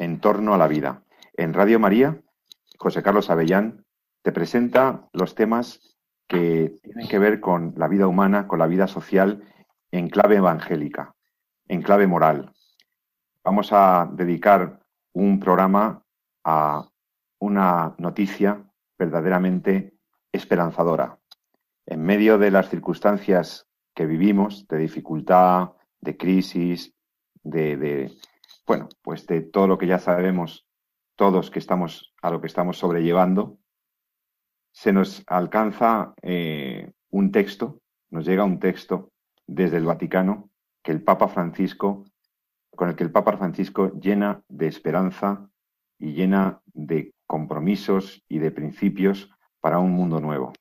En torno a la vida. En Radio María, José Carlos Avellán te presenta los temas que tienen que ver con la vida humana, con la vida social en clave evangélica, en clave moral. Vamos a dedicar un programa a una noticia verdaderamente esperanzadora. En medio de las circunstancias que vivimos, de dificultad, de crisis, de, bueno, pues de todo lo que ya sabemos todos que estamos a lo que estamos sobrellevando, se nos alcanza eh, un texto, nos llega un texto desde el Vaticano que el Papa Francisco, con el que el Papa Francisco llena de esperanza y llena de compromisos y de principios para un mundo nuevo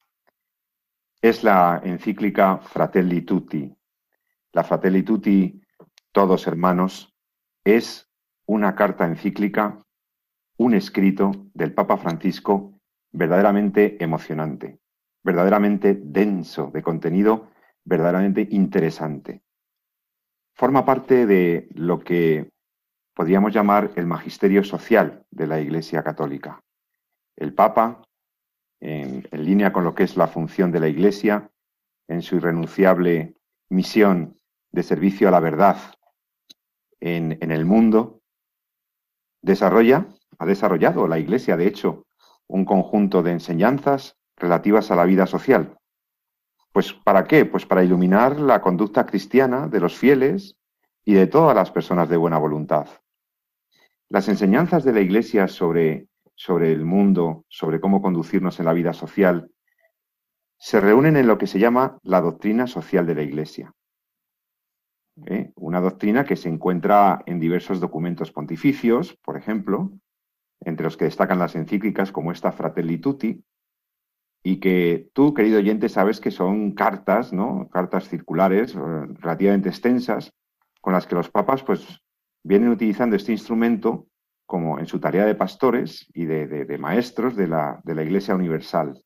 es la encíclica Fratelli Tutti. La Fratelli Tutti, todos hermanos, es una carta encíclica, un escrito del Papa Francisco verdaderamente emocionante, verdaderamente denso de contenido, verdaderamente interesante. Forma parte de lo que podríamos llamar el magisterio social de la Iglesia Católica. El Papa en, línea con lo que es la función de la Iglesia, en su irrenunciable misión de servicio a la verdad en, el mundo, desarrolla, ha desarrollado la Iglesia, de hecho, un conjunto de enseñanzas relativas a la vida social. Pues ¿para qué? Pues para iluminar la conducta cristiana de los fieles y de todas las personas de buena voluntad. Las enseñanzas de la Iglesia sobre sobre el mundo, sobre cómo conducirnos en la vida social, se reúnen en lo que se llama la doctrina social de la Iglesia. ¿Eh? Una doctrina que se encuentra en diversos documentos pontificios, por ejemplo, entre los que destacan las encíclicas como esta Fratelli Tutti, y que tú, querido oyente, sabes que son cartas, ¿no? Cartas circulares eh, relativamente extensas, con las que los papas, pues, vienen utilizando este instrumento como en su tarea de pastores y de, maestros de la, de la Iglesia Universal.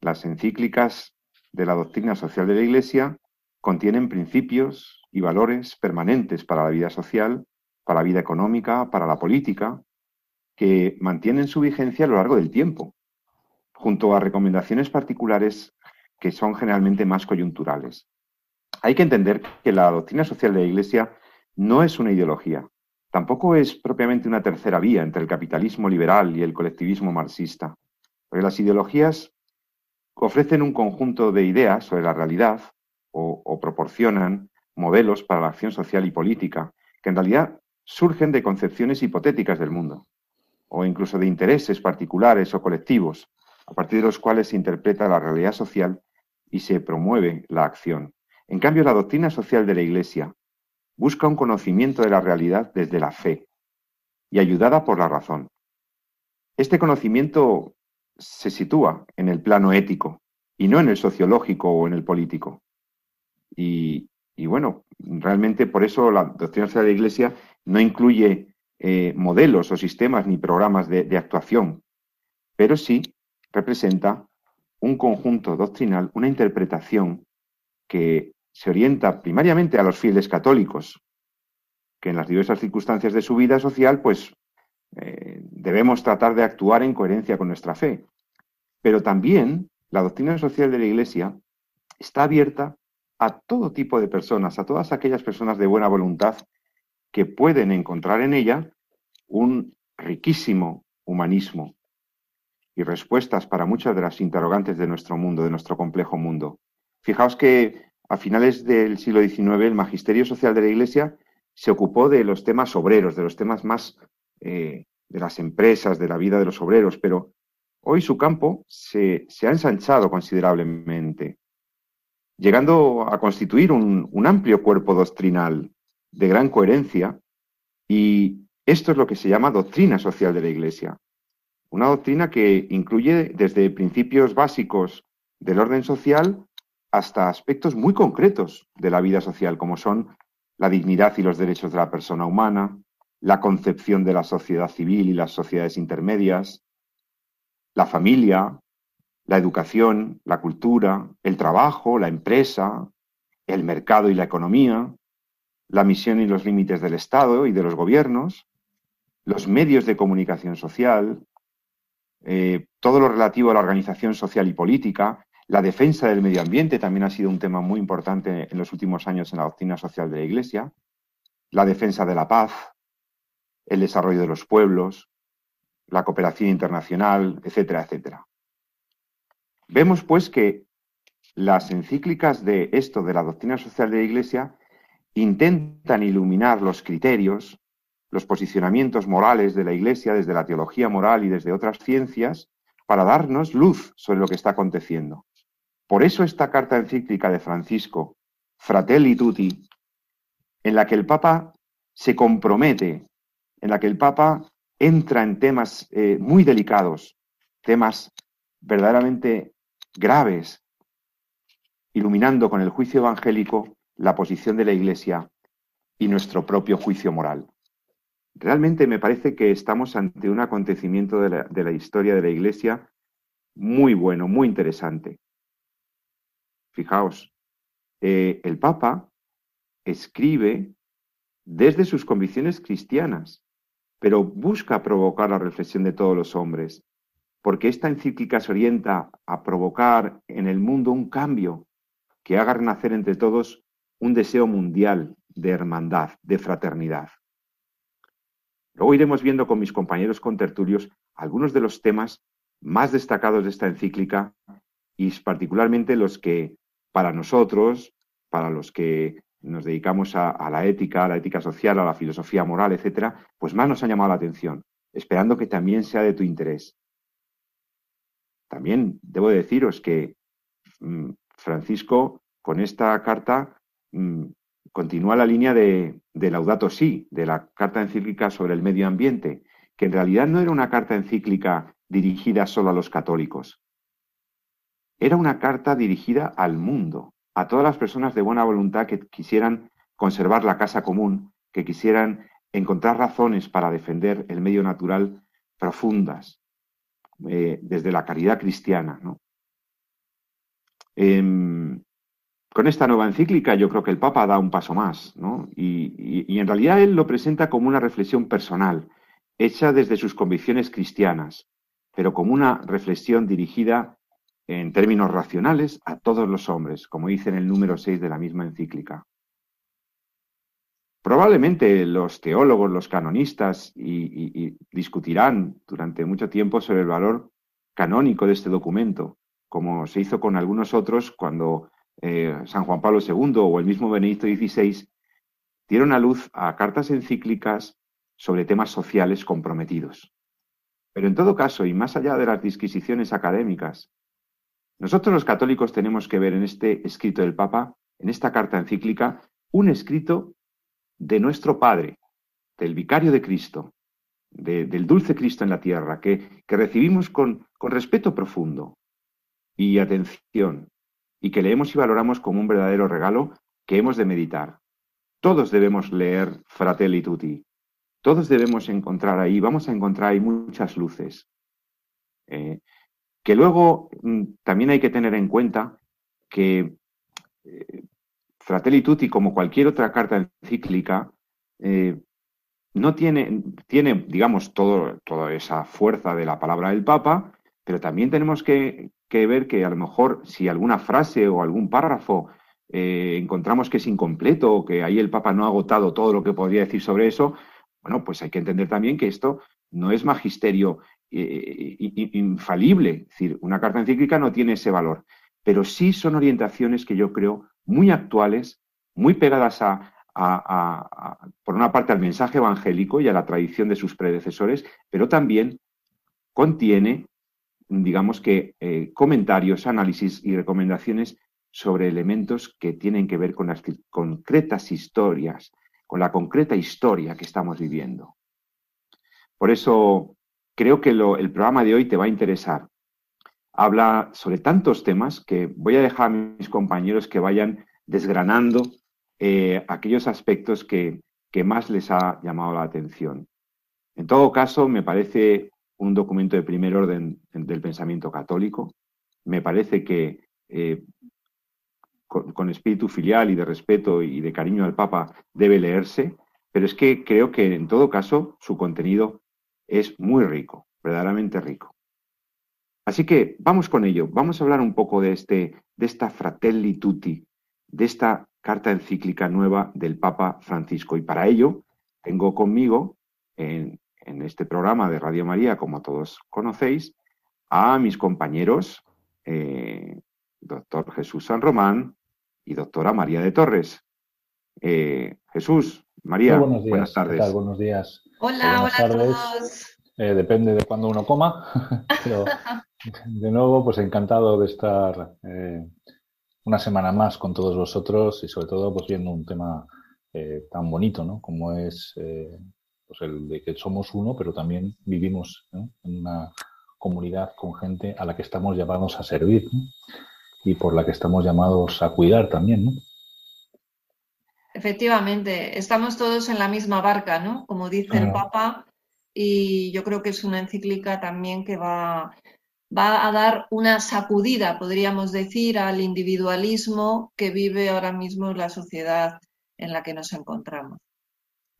Las encíclicas de la doctrina social de la Iglesia contienen principios y valores permanentes para la vida social, para la vida económica, para la política, que mantienen su vigencia a lo largo del tiempo, junto a recomendaciones particulares que son generalmente más coyunturales. Hay que entender que la doctrina social de la Iglesia no es una ideología, Tampoco es propiamente una tercera vía entre el capitalismo liberal y el colectivismo marxista, porque las ideologías ofrecen un conjunto de ideas sobre la realidad o, proporcionan modelos para la acción social y política, que en realidad surgen de concepciones hipotéticas del mundo, o incluso de intereses particulares o colectivos, a partir de los cuales se interpreta la realidad social y se promueve la acción. En cambio, la doctrina social de la Iglesia busca un conocimiento de la realidad desde la fe y ayudada por la razón. Este conocimiento se sitúa en el plano ético y no en el sociológico o en el político. Y, bueno, realmente por eso la doctrina de la Iglesia no incluye eh, modelos o sistemas ni programas de actuación, pero sí representa un conjunto doctrinal, una interpretación que se orienta primariamente a los fieles católicos, que en las diversas circunstancias de su vida social, pues eh, debemos tratar de actuar en coherencia con nuestra fe. Pero también la doctrina social de la Iglesia está abierta a todo tipo de personas, a todas aquellas personas de buena voluntad que pueden encontrar en ella un riquísimo humanismo y respuestas para muchas de las interrogantes de nuestro mundo, de nuestro complejo mundo. Fijaos que a finales del siglo XIX, el magisterio social de la Iglesia se ocupó de los temas obreros, de los temas más eh, de las empresas, de la vida de los obreros, pero hoy su campo se, ha ensanchado considerablemente, llegando a constituir un, amplio cuerpo doctrinal de gran coherencia y Esto es lo que se llama doctrina social de la Iglesia. Una doctrina que incluye desde principios básicos del orden social hasta aspectos muy concretos de la vida social, como son la dignidad y los derechos de la persona humana, la concepción de la sociedad civil y las sociedades intermedias, la familia, la educación, la cultura, el trabajo, la empresa, el mercado y la economía, la misión y los límites del Estado y de los gobiernos, los medios de comunicación social, eh, todo lo relativo a la organización social y política, la defensa del medio ambiente también ha sido un tema muy importante en los últimos años en la doctrina social de la Iglesia, la defensa de la paz, el desarrollo de los pueblos, la cooperación internacional, etcétera, etcétera. Vemos pues que las encíclicas de esto, de la doctrina social de la Iglesia, intentan iluminar los criterios, los posicionamientos morales de la Iglesia desde la teología moral y desde otras ciencias para darnos luz sobre lo que está aconteciendo. Por eso esta carta encíclica de Francisco, Fratelli Tutti, en la que el Papa se compromete, en la que el Papa entra en temas eh, muy delicados, temas verdaderamente graves, iluminando con el juicio evangélico la posición de la Iglesia y nuestro propio juicio moral. Realmente me parece que estamos ante un acontecimiento de la, historia de la Iglesia muy bueno, muy interesante. Fijaos, eh, el Papa escribe desde sus convicciones cristianas, pero busca provocar la reflexión de todos los hombres, porque esta encíclica se orienta a provocar en el mundo un cambio que haga renacer entre todos un deseo mundial de hermandad, de fraternidad. Luego iremos viendo con mis compañeros contertulios algunos de los temas más destacados de esta encíclica y particularmente los que para nosotros, para los que nos dedicamos a, la ética, a la ética social, a la filosofía moral, etcétera, pues más nos ha llamado la atención, esperando que también sea de tu interés. También debo deciros que mm, Francisco, con esta carta, mm, continúa la línea de, Laudato Si, de la carta encíclica sobre el medio ambiente, que en realidad no era una carta encíclica dirigida solo a los católicos. Era una carta dirigida al mundo, a todas las personas de buena voluntad que quisieran conservar la casa común, que quisieran encontrar razones para defender el medio natural profundas, eh, desde la caridad cristiana. Em, con esta nueva encíclica yo creo que el Papa da un paso más, ¿no? Y, en realidad él lo presenta como una reflexión personal, hecha desde sus convicciones cristianas, pero como una reflexión dirigida en términos racionales a todos los hombres, como dice en el número 6 de la misma encíclica. Probablemente los teólogos, los canonistas, y, discutirán durante mucho tiempo sobre el valor canónico de este documento, como se hizo con algunos otros cuando eh, San Juan Pablo II o el mismo Benedicto XVI, dieron a luz a cartas encíclicas sobre temas sociales comprometidos. Pero en todo caso, y más allá de las disquisiciones académicas, nosotros los católicos tenemos que ver en este escrito del Papa, en esta carta encíclica, un escrito de nuestro Padre, del Vicario de Cristo, del dulce Cristo en la tierra, que, recibimos con, con respeto profundo y atención, y que leemos y valoramos como un verdadero regalo que hemos de meditar. Todos debemos leer Fratelli Tutti. Todos debemos encontrar ahí, vamos a encontrar ahí muchas luces. Eh, que luego mm, también hay que tener en cuenta que eh, Fratelli Tutti, como cualquier otra carta encíclica, eh, no tiene, tiene digamos, toda esa fuerza de la palabra del Papa, pero también tenemos que, que ver que a lo mejor si alguna frase o algún párrafo eh, encontramos que es incompleto o que ahí el Papa no ha agotado todo lo que podría decir sobre eso, bueno, pues hay que entender también que esto no es magisterio eh, infalible. Es decir, una carta encíclica no tiene ese valor, pero sí son orientaciones que yo creo muy actuales, muy pegadas a, por una parte al mensaje evangélico y a la tradición de sus predecesores, pero también contiene digamos que, eh, comentarios, análisis y recomendaciones sobre elementos que tienen que ver con las concretas historias, con la concreta historia que estamos viviendo. Por eso creo que el programa de hoy te va a interesar. Habla sobre tantos temas que voy a dejar a mis compañeros que vayan desgranando eh, aquellos aspectos que, más les ha llamado la atención. En todo caso, me parece un documento de primer orden del pensamiento católico. Me parece que eh, con, espíritu filial y de respeto y de cariño al Papa debe leerse, pero es que creo que en todo caso su contenido es muy rico, verdaderamente rico. Así que vamos con ello, vamos a hablar un poco de, este, de esta Fratelli Tutti, de esta carta encíclica nueva del Papa Francisco. Y para ello tengo conmigo en, este programa de Radio María, como todos conocéis, a mis compañeros, eh, doctor Jesús San Román y doctora María de Torres. Eh, Jesús, María, buenas tardes. Buenos días. Hola, hola a todos. Eh, depende de cuándo uno coma, pero de nuevo, pues encantado de estar una semana más con todos vosotros y sobre todo pues viendo un tema eh, tan bonito, ¿no? Como es eh, pues el de que somos uno, pero también vivimos en una comunidad con gente a la que estamos llamados a servir y por la que estamos llamados a cuidar también, ¿no? Efectivamente, estamos todos en la misma barca, ¿no? Como dice el Papa, y yo creo que es una encíclica también que va va a dar una sacudida, podríamos decir, al individualismo que vive ahora mismo la sociedad en la que nos encontramos.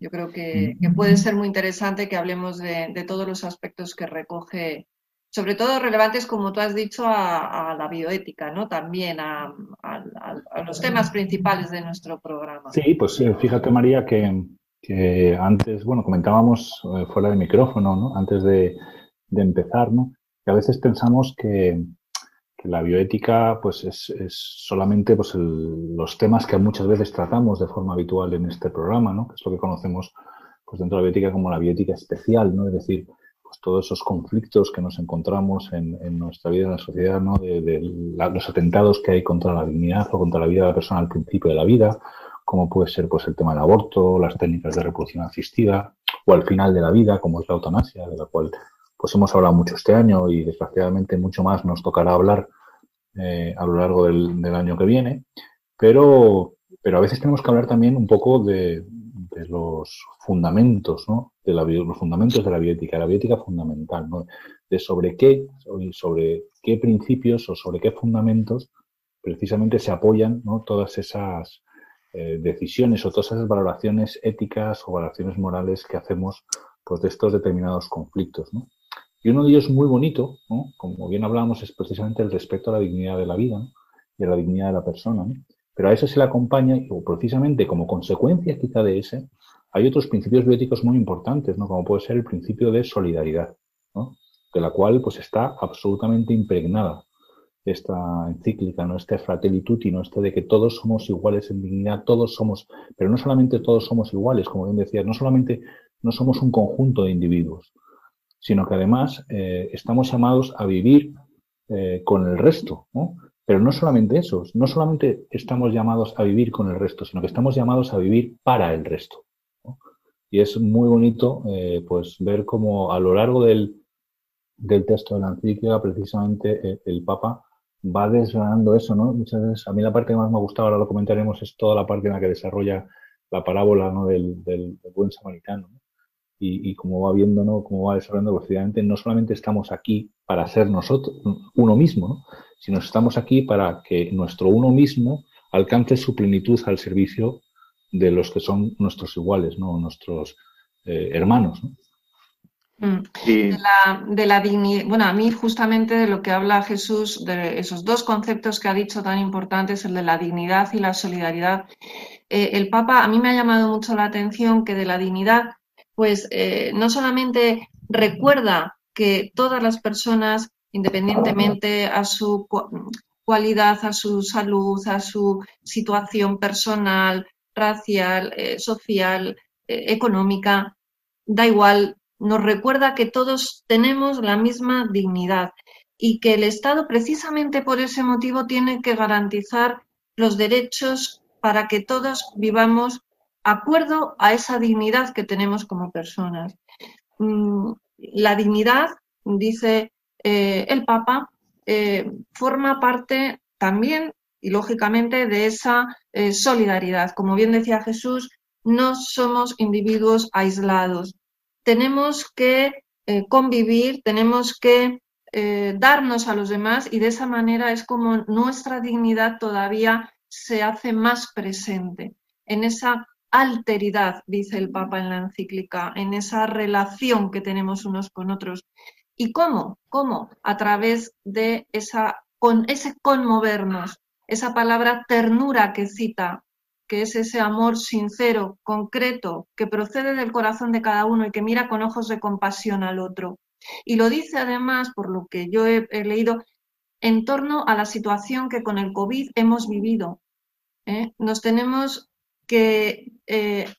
Yo creo que, puede ser muy interesante que hablemos de, todos los aspectos que recoge, sobre todo relevantes, como tú has dicho, a, la bioética, ¿no? También a, los temas principales de nuestro programa. Sí, pues fíjate, María, que, antes, bueno, comentábamos eh, fuera de micrófono, ¿no? Antes de, de empezar, ¿no? a veces pensamos que, la bioética pues es, solamente pues los temas que muchas veces tratamos de forma habitual en este programa, ¿no? que es lo que conocemos pues dentro de la bioética como la bioética especial, ¿no? es decir, pues todos esos conflictos que nos encontramos en, nuestra vida en la sociedad, ¿no? de, los atentados que hay contra la dignidad o contra la vida de la persona al principio de la vida, como puede ser pues el tema del aborto, las técnicas de reproducción asistida, o al final de la vida, como es la eutanasia, de la cual pues hemos hablado mucho este año y desgraciadamente mucho más nos tocará hablar eh, a lo largo del, año que viene, pero, pero a veces tenemos que hablar también un poco de, los fundamentos, ¿no? De la, los fundamentos de la bioética, la bioética fundamental, ¿no? De sobre qué, sobre qué principios o sobre qué fundamentos precisamente se apoyan ¿no? todas esas eh, decisiones o todas esas valoraciones éticas o valoraciones morales que hacemos pues, de estos determinados conflictos. ¿no? Y uno de ellos muy bonito, como bien hablábamos, es precisamente el respeto a la dignidad de la vida y a la dignidad de la persona. Pero a eso se le acompaña, o precisamente como consecuencia quizá de ese, hay otros principios bioéticos muy importantes, ¿no? como puede ser el principio de solidaridad, de la cual pues está absolutamente impregnada esta encíclica, ¿no? este fratelli tutti, ¿no? este de que todos somos iguales en dignidad, todos somos, pero no solamente todos somos iguales, como bien decías, no solamente no somos un conjunto de individuos, sino que además eh, estamos llamados a vivir eh, con el resto. Pero no solamente eso, no solamente estamos llamados a vivir con el resto, sino que estamos llamados a vivir para el resto. Y es muy bonito eh, pues ver cómo a lo largo del, del texto de la encíclica precisamente el Papa va desgranando eso, ¿no? Muchas veces, a mí la parte que más me ha gustado, ahora lo comentaremos, es toda la parte en la que desarrolla la parábola ¿no? del, del, buen samaritano. ¿no? y, como va viendo, ¿no? Cómo va desarrollando velocidadamente, no solamente estamos aquí para ser nosotros, uno mismo, ¿no? sino estamos aquí para que nuestro uno mismo alcance su plenitud al servicio de los que son nuestros iguales, ¿no? Nuestros eh, hermanos, ¿no? Mm. De la, de la dignidad, bueno, a mí justamente de lo que habla Jesús, de esos dos conceptos que ha dicho tan importantes, el de la dignidad y la solidaridad, eh, el Papa a mí me ha llamado mucho la atención que de la dignidad pues eh, no solamente recuerda que todas las personas, independientemente a su cualidad, a su salud, a su situación personal, racial, eh, social, económica, da igual, nos recuerda que todos tenemos la misma dignidad y que el Estado precisamente por ese motivo tiene que garantizar los derechos para que todos vivamos acuerdo a esa dignidad que tenemos como personas. mm, la dignidad, dice eh, el Papa, eh, forma parte también y lógicamente de esa eh, solidaridad. Como bien decía Jesús, no somos individuos aislados. Tenemos que convivir, tenemos que darnos a los demás y de esa manera es como nuestra dignidad todavía se hace más presente en esa alteridad, dice el Papa en la encíclica, en esa relación que tenemos unos con otros. ¿Y cómo? ¿Cómo? A través de esa, con ese conmovernos, esa palabra ternura que cita, que es ese amor sincero, concreto, que procede del corazón de cada uno y que mira con ojos de compasión al otro. Y lo dice además, por lo que yo he, leído, en torno a la situación que con el COVID hemos vivido. ¿eh? Nos tenemos que eh,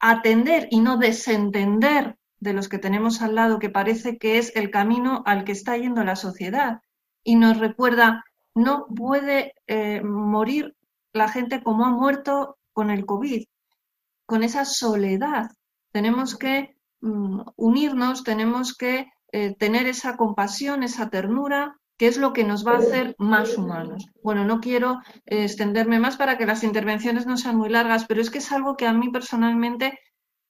atender y no desentender de los que tenemos al lado, que parece que es el camino al que está yendo la sociedad. Y nos recuerda, no puede eh, morir la gente como ha muerto con el COVID, con esa soledad. Tenemos que mm, unirnos, tenemos que eh, tener esa compasión, esa ternura, que es lo que nos va a hacer más humanos. Bueno, no quiero eh, extenderme más para que las intervenciones no sean muy largas, pero es que es algo que a mí personalmente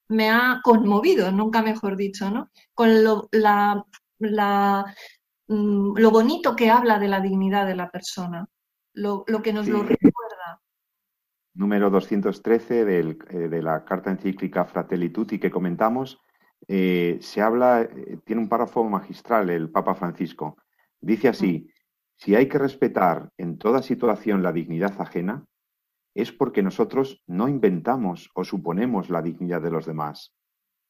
me ha conmovido, nunca mejor dicho, ¿no? Con lo, mm, lo bonito que habla de la dignidad de la persona, lo, que nos lo recuerda. Número 213 del, eh, de la carta encíclica Fratelli Tutti que comentamos, eh, se habla, tiene un párrafo magistral el Papa Francisco. Dice así, si hay que respetar en toda situación la dignidad ajena, es porque nosotros no inventamos o suponemos la dignidad de los demás,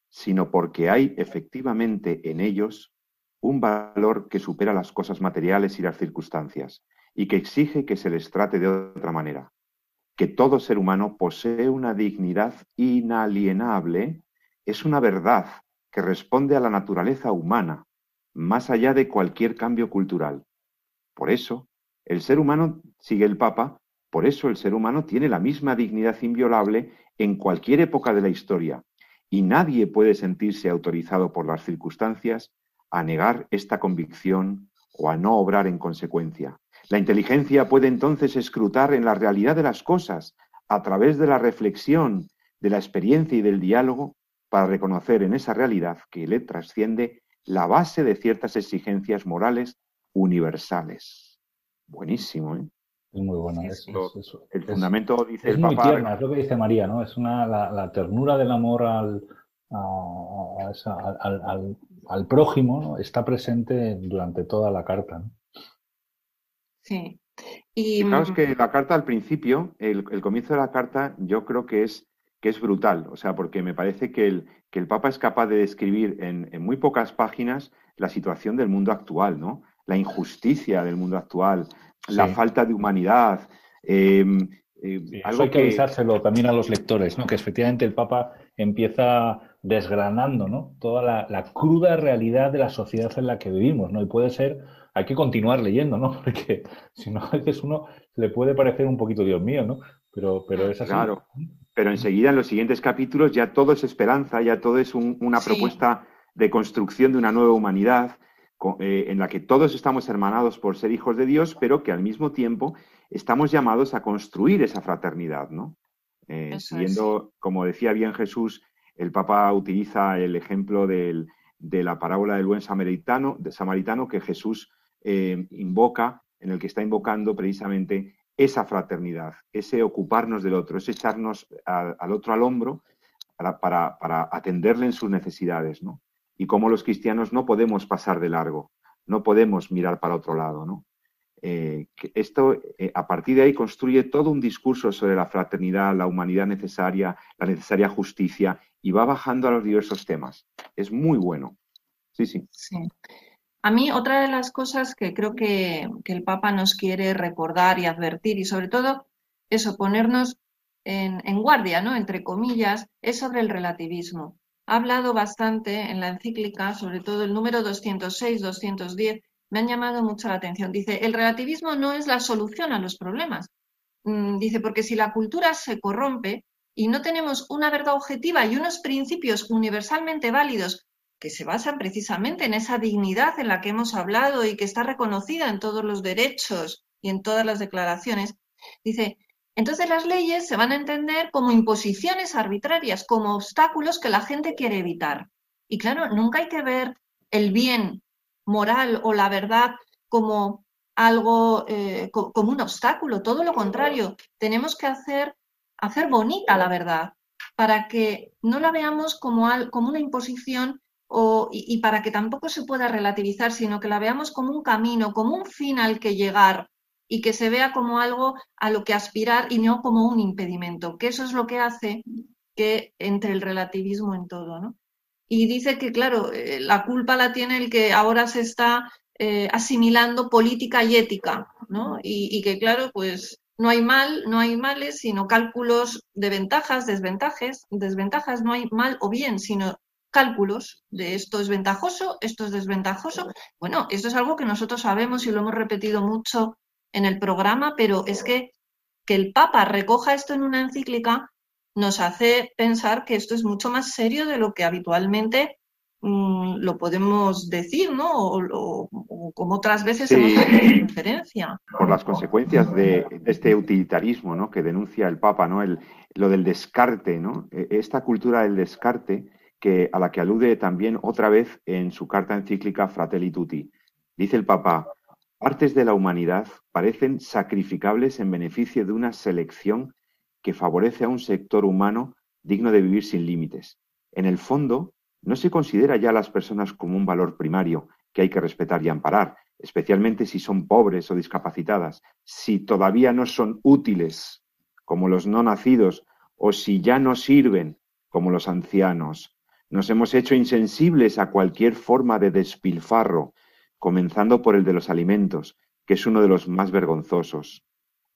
sino porque hay efectivamente en ellos un valor que supera las cosas materiales y las circunstancias, y que exige que se les trate de otra manera, que todo ser humano posee una dignidad inalienable, es una verdad que responde a la naturaleza humana, más allá de cualquier cambio cultural. Por eso, el ser humano, sigue el Papa, por eso el ser humano tiene la misma dignidad inviolable en cualquier época de la historia, y nadie puede sentirse autorizado por las circunstancias a negar esta convicción o a no obrar en consecuencia. La inteligencia puede entonces escrutar en la realidad de las cosas a través de la reflexión, de la experiencia y del diálogo para reconocer en esa realidad que le trasciende la base de ciertas exigencias morales universales. Buenísimo, ¿eh? Es muy bueno. el fundamento dice es muy tierna, es lo que dice María, ¿no? Es una, la, ternura del amor al, al, prójimo, ¿no? Está presente durante toda la carta, ¿no? Sí. Y Fijaos que la carta al principio, el, el comienzo de la carta, yo creo que es que es brutal, o sea, porque me parece que el, que el Papa es capaz de describir en, muy pocas páginas la situación del mundo actual, ¿no? La injusticia del mundo actual, la falta de humanidad. Eh, algo hay que, avisárselo también a los lectores, ¿no? Que efectivamente el Papa empieza desgranando, ¿no? Toda la, la, cruda realidad de la sociedad en la que vivimos, ¿no? Y puede ser, hay que continuar leyendo, ¿no? Porque si no, a veces uno le puede parecer un poquito Dios mío, ¿no? Pero, pero es así. Claro pero enseguida en los siguientes capítulos ya todo es esperanza, ya todo es una propuesta de construcción de una nueva humanidad eh, en la que todos estamos hermanados por ser hijos de Dios, pero que al mismo tiempo estamos llamados a construir esa fraternidad, ¿no? Eh, siguiendo, como decía bien Jesús, el Papa utiliza el ejemplo de la parábola del buen samaritano, de samaritano que Jesús eh, invoca, en el que está invocando precisamente esa fraternidad, ese ocuparnos del otro, ese echarnos al otro al hombro para, atenderle en sus necesidades, ¿no? Y como los cristianos no podemos pasar de largo, no podemos mirar para otro lado, ¿no? Eh, esto, eh, a partir de ahí, construye todo un discurso sobre la fraternidad, la humanidad necesaria, la necesaria justicia, y va bajando a los diversos temas. Es muy bueno. Sí, sí. sí. A mí otra de las cosas que creo que, el Papa nos quiere recordar y advertir y sobre todo eso, ponernos en, guardia, ¿no? Entre comillas, es sobre el relativismo. Ha hablado bastante en la encíclica, sobre todo el número 206, 210, me han llamado mucho la atención. Dice, el relativismo no es la solución a los problemas. Mm, dice, porque si la cultura se corrompe y no tenemos una verdad objetiva y unos principios universalmente válidos que se basan precisamente en esa dignidad en la que hemos hablado y que está reconocida en todos los derechos y en todas las declaraciones, dice, entonces las leyes se van a entender como imposiciones arbitrarias, como obstáculos que la gente quiere evitar. Y claro, nunca hay que ver el bien moral o la verdad como algo, eh, como un obstáculo, todo lo contrario, tenemos que hacer, hacer bonita la verdad para que no la veamos como, como una imposición y, para que tampoco se pueda relativizar, sino que la veamos como un camino, como un fin al que llegar y que se vea como algo a lo que aspirar y no como un impedimento, que eso es lo que hace que entre el relativismo en todo, ¿no? Y dice que, claro, eh, la culpa la tiene el que ahora se está eh, asimilando política y ética, ¿no? Y, y, que, claro, pues no hay mal, no hay males, sino cálculos de ventajas, desventajas, desventajas, no hay mal o bien, sino cálculos de esto es ventajoso, esto es desventajoso. Bueno, esto es algo que nosotros sabemos y lo hemos repetido mucho en el programa, pero es que que el Papa recoja esto en una encíclica nos hace pensar que esto es mucho más serio de lo que habitualmente mm, lo podemos decir, ¿no? O, como otras veces hemos hecho referencia. Por las consecuencias de, este utilitarismo, ¿no? Que denuncia el Papa, ¿no? El, lo del descarte, ¿no? E, esta cultura del descarte que, a la que alude también otra vez en su carta encíclica Fratelli Tutti. Dice el Papa, partes de la humanidad parecen sacrificables en beneficio de una selección que favorece a un sector humano digno de vivir sin límites. En el fondo, no se considera ya a las personas como un valor primario que hay que respetar y amparar, especialmente si son pobres o discapacitadas, si todavía no son útiles, como los no nacidos, o si ya no sirven, como los ancianos, nos hemos hecho insensibles a cualquier forma de despilfarro, comenzando por el de los alimentos, que es uno de los más vergonzosos.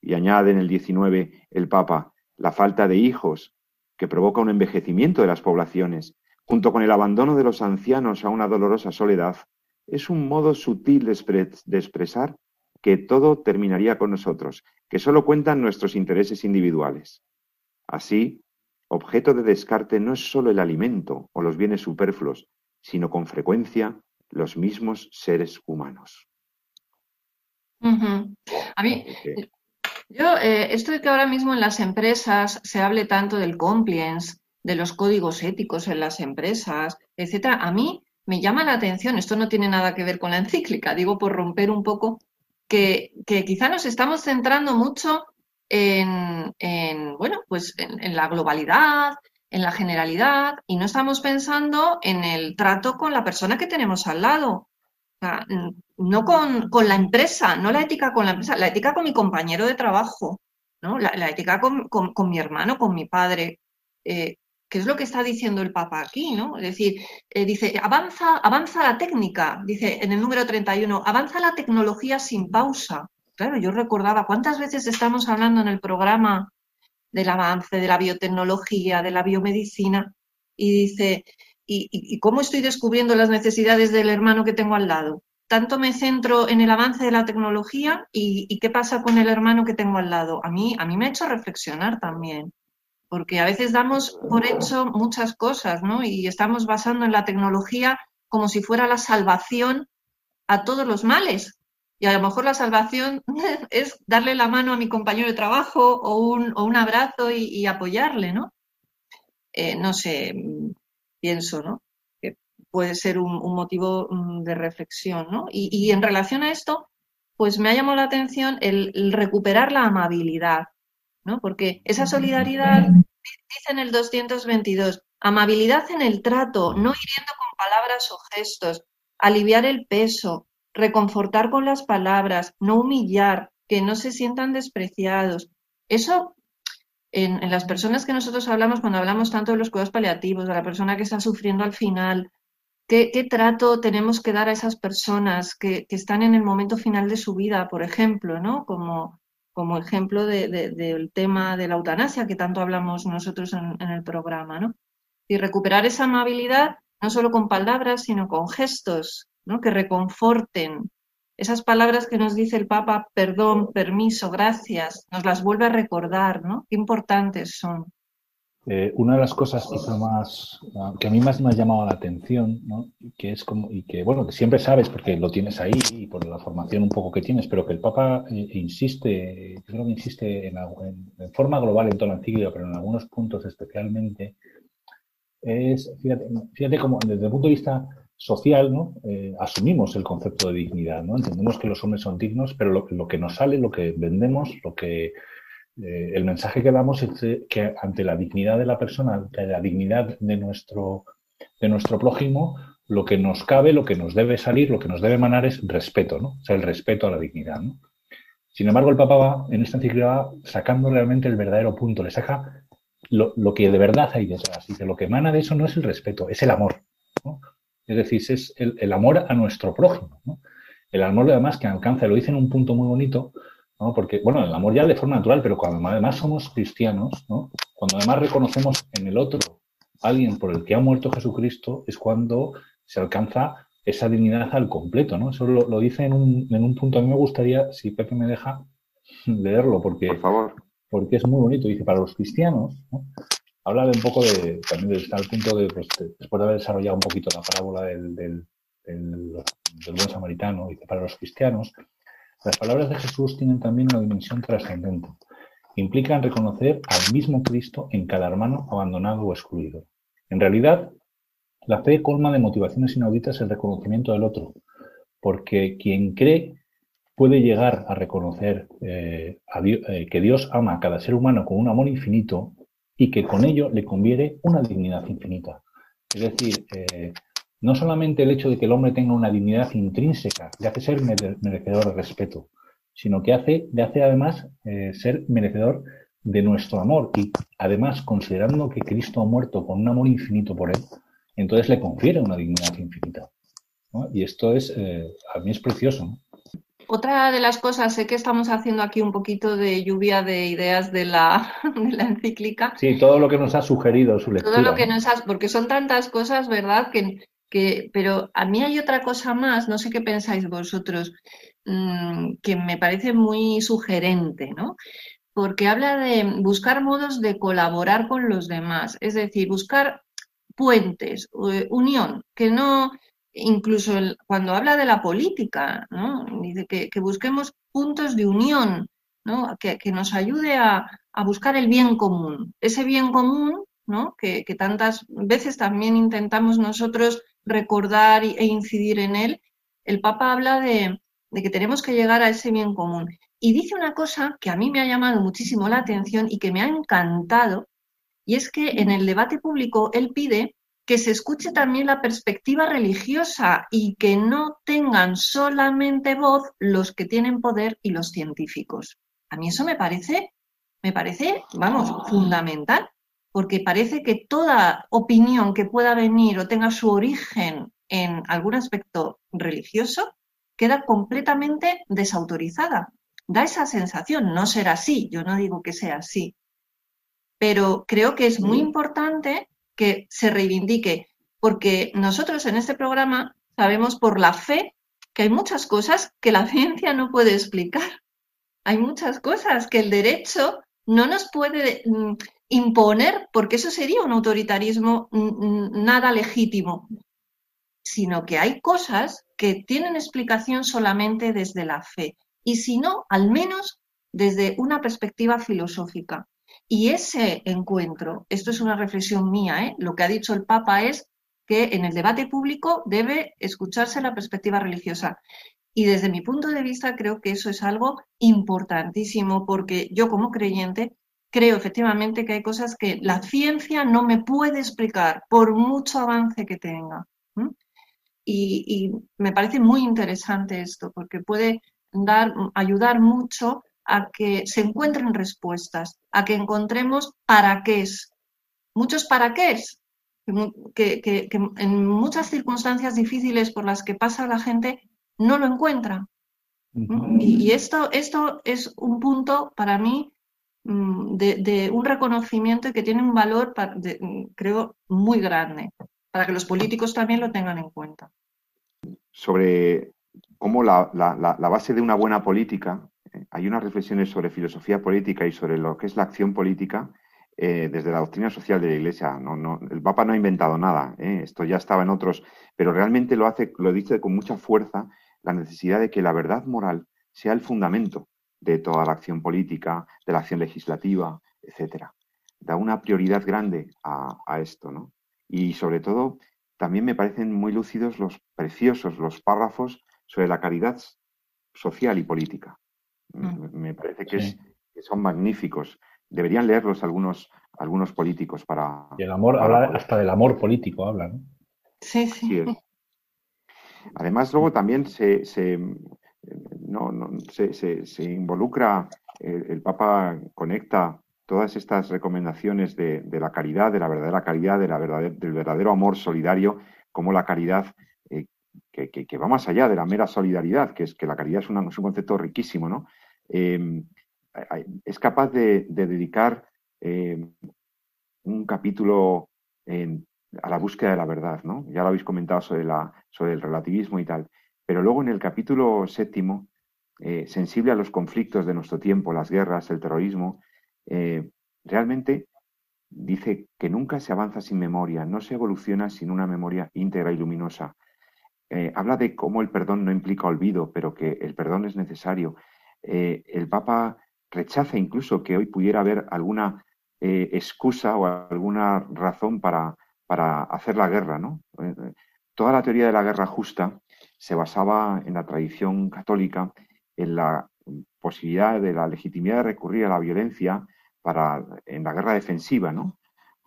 Y añade en el 19 el Papa, la falta de hijos, que provoca un envejecimiento de las poblaciones, junto con el abandono de los ancianos a una dolorosa soledad, es un modo sutil de, expresar que todo terminaría con nosotros, que solo cuentan nuestros intereses individuales. Así, Objeto de descarte no es solo el alimento o los bienes superfluos, sino con frecuencia los mismos seres humanos. A mí, yo, eh, esto de que ahora mismo en las empresas se hable tanto del compliance, de los códigos éticos en las empresas, etcétera, a mí me llama la atención. Esto no tiene nada que ver con la encíclica, digo por romper un poco que, que quizá nos estamos centrando mucho en, bueno, pues en, la globalidad, en la generalidad, y no estamos pensando en el trato con la persona que tenemos al lado. no con, la empresa, no la ética con la empresa, la ética con mi compañero de trabajo, ¿no? la, ética con, mi hermano, con mi padre. Eh, ¿Qué es lo que está diciendo el Papa aquí? ¿no? Es decir, eh, dice, avanza, avanza la técnica, dice en el número 31, avanza la tecnología sin pausa. Claro, yo recordaba cuántas veces estamos hablando en el programa del avance de la biotecnología, de la biomedicina, y dice, ¿y, cómo estoy descubriendo las necesidades del hermano que tengo al lado? Tanto me centro en el avance de la tecnología y, qué pasa con el hermano que tengo al lado. A mí, a mí me ha hecho reflexionar también, porque a veces damos por hecho muchas cosas, ¿no? Y estamos basando en la tecnología como si fuera la salvación a todos los males, y a lo mejor la salvación es darle la mano a mi compañero de trabajo o un, o un abrazo y, apoyarle, ¿no? Eh, no sé, pienso, ¿no? Que puede ser un, motivo mm, de reflexión, ¿no? Y, en relación a esto, pues me ha llamado la atención el, recuperar la amabilidad, ¿no? Porque esa solidaridad, dice en el 222, amabilidad en el trato, no hiriendo con palabras o gestos, aliviar el peso, reconfortar con las palabras, no humillar, que no se sientan despreciados. Eso en, las personas que nosotros hablamos, cuando hablamos tanto de los cuidados paliativos, de la persona que está sufriendo al final, ¿qué, trato tenemos que dar a esas personas que, están en el momento final de su vida, por ejemplo, ¿no? Como, como ejemplo del tema de la eutanasia que tanto hablamos nosotros en, en el programa, ¿no? Y recuperar esa amabilidad no solo con palabras, sino con gestos, que reconforten. Esas palabras que nos dice el Papa, perdón, permiso, gracias, nos las vuelve a recordar, ¿no? Qué importantes son. eh, una de las cosas quizá más que a mí más me ha llamado la atención, ¿no? que es como y que bueno que siempre sabes porque lo tienes ahí y por la formación un poco que tienes, pero que el Papa eh, insiste, creo que insiste en, forma global en toda la encíclica, pero en algunos puntos especialmente es fíjate, fíjate como desde el punto de vista social, ¿no? Eh, asumimos el concepto de dignidad, ¿no? Entendemos que los hombres son dignos, pero lo, que nos sale, lo que vendemos, lo que eh, el mensaje que damos es que ante la dignidad de la persona, ante la dignidad de nuestro, de nuestro prójimo, lo que nos cabe, lo que nos debe salir, lo que nos debe emanar es respeto, ¿no? O sea, el respeto a la dignidad, ¿no? Sin embargo, el Papa va, en esta encíclica, sacando realmente el verdadero punto, le saca lo, que de verdad hay detrás. Dice, lo que emana de eso no es el respeto, es el amor. Es decir, es el, el, amor a nuestro prójimo. ¿no? El amor, además, que alcanza, lo dice en un punto muy bonito, porque, bueno, el amor ya de forma natural, pero cuando además somos cristianos, ¿no? Cuando además reconocemos en el otro alguien por el que ha muerto Jesucristo, es cuando se alcanza esa dignidad al completo, ¿no? Eso lo, dice en un, en un, punto. A mí me gustaría, si Pepe me deja, leerlo, porque, por favor. porque es muy bonito. Dice, para los cristianos, habla de un poco de, también está al punto de, pues, después de haber desarrollado un poquito la parábola del, buen samaritano, dice, para los cristianos, las palabras de Jesús tienen también una dimensión trascendente. Implican reconocer al mismo Cristo en cada hermano abandonado o excluido. En realidad, la fe colma de motivaciones inauditas el reconocimiento del otro, porque quien cree puede llegar a reconocer eh, eh, que Dios ama a cada ser humano con un amor infinito y que con ello le conviene una dignidad infinita. Es decir, eh, no solamente el hecho de que el hombre tenga una dignidad intrínseca le hace ser merecedor de respeto, sino que hace, le hace además eh, ser merecedor de nuestro amor y además considerando que Cristo ha muerto con un amor infinito por él, entonces le confiere una dignidad infinita. Y esto es, eh, a mí es precioso. Otra de las cosas, sé que estamos haciendo aquí un poquito de lluvia de ideas de la, de la encíclica. Sí, todo lo que nos ha sugerido su lectura. Todo lo que nos ha, porque son tantas cosas, ¿verdad? Que pero a mí hay otra cosa más, no sé qué pensáis vosotros, mm, que me parece muy sugerente, ¿no? Porque habla de buscar modos de colaborar con los demás, es decir, buscar puentes, eh, unión, que no, incluso cuando habla de la política, ¿no? Dice que, busquemos puntos de unión, ¿no? Que, nos ayude a, a buscar el bien común. Ese bien común ¿no? Que, que, tantas veces también intentamos nosotros recordar e incidir en él, el Papa habla de, que tenemos que llegar a ese bien común. Y dice una cosa que a mí me ha llamado muchísimo la atención y que me ha encantado, y es que en el debate público él pide que se escuche también la perspectiva religiosa y que no tengan solamente voz los que tienen poder y los científicos. A mí eso me parece, me parece, vamos, fundamental porque parece que toda opinión que pueda venir o tenga su origen en algún aspecto religioso queda completamente desautorizada. Da esa sensación, no será así, yo no digo que sea así, pero creo que es muy importante que se reivindique, porque nosotros en este programa sabemos por la fe que hay muchas cosas que la ciencia no puede explicar. Hay muchas cosas que el derecho no nos puede mm, imponer, porque eso sería un autoritarismo nada legítimo, sino que hay cosas que tienen explicación solamente desde la fe, y si no, al menos desde una perspectiva filosófica. Y ese encuentro, esto es una reflexión mía, ¿eh? lo que ha dicho el Papa es que en el debate público debe escucharse la perspectiva religiosa. Y desde mi punto de vista creo que eso es algo importantísimo porque yo como creyente creo efectivamente que hay cosas que la ciencia no me puede explicar por mucho avance que tenga. Y, me parece muy interesante esto, porque puede dar, ayudar mucho a que se encuentren respuestas, a que encontremos para qué es. Muchos para qué es, que, que, en muchas circunstancias difíciles por las que pasa la gente no lo encuentra. y, esto, esto es un punto para mí Mm, de, un reconocimiento que tiene un valor, mm, creo, muy grande, para que los políticos también lo tengan en cuenta. Sobre cómo la, base de una buena política, hay unas reflexiones sobre filosofía política y sobre lo que es la acción política eh, desde la doctrina social de la Iglesia. No, no, el Papa no ha inventado nada, ¿eh? esto ya estaba en otros, pero realmente lo hace, lo dice con mucha fuerza, la necesidad de que la verdad moral sea el fundamento de toda la acción política, de la acción legislativa, etcétera. Da una prioridad grande a, a esto, ¿no? Y sobre todo, también me parecen muy lúcidos los preciosos, los párrafos sobre la caridad social y política. Mm. Me parece que, son magníficos. Deberían leerlos algunos, algunos políticos para... Y el amor, habla hasta del amor político, habla, ¿no? Sí, sí. Además, luego también se, se, no, no, se, se, involucra, el, Papa conecta todas estas recomendaciones de, de, la caridad, de la verdadera caridad, de la del verdadero amor solidario, como la caridad eh, que, que, va más allá de la mera solidaridad, que es que la caridad es, un concepto riquísimo, ¿no? Em, es capaz de, dedicar em, un capítulo a la búsqueda de la verdad, ¿no? Ya lo habéis comentado sobre, la, sobre el relativismo y tal. Pero luego en el capítulo séptimo, eh, sensible a los conflictos de nuestro tiempo, las guerras, el terrorismo, eh, realmente dice que nunca se avanza sin memoria, no se evoluciona sin una memoria íntegra y luminosa. Eh, habla de cómo el perdón no implica olvido, pero que el perdón es necesario. Eh, el Papa rechaza incluso que hoy pudiera haber alguna eh, excusa o alguna razón para, para hacer la guerra. ¿no? toda la teoría de la guerra justa se basaba en la tradición católica, en la posibilidad de la legitimidad de recurrir a la violencia para, en la guerra defensiva, ¿no?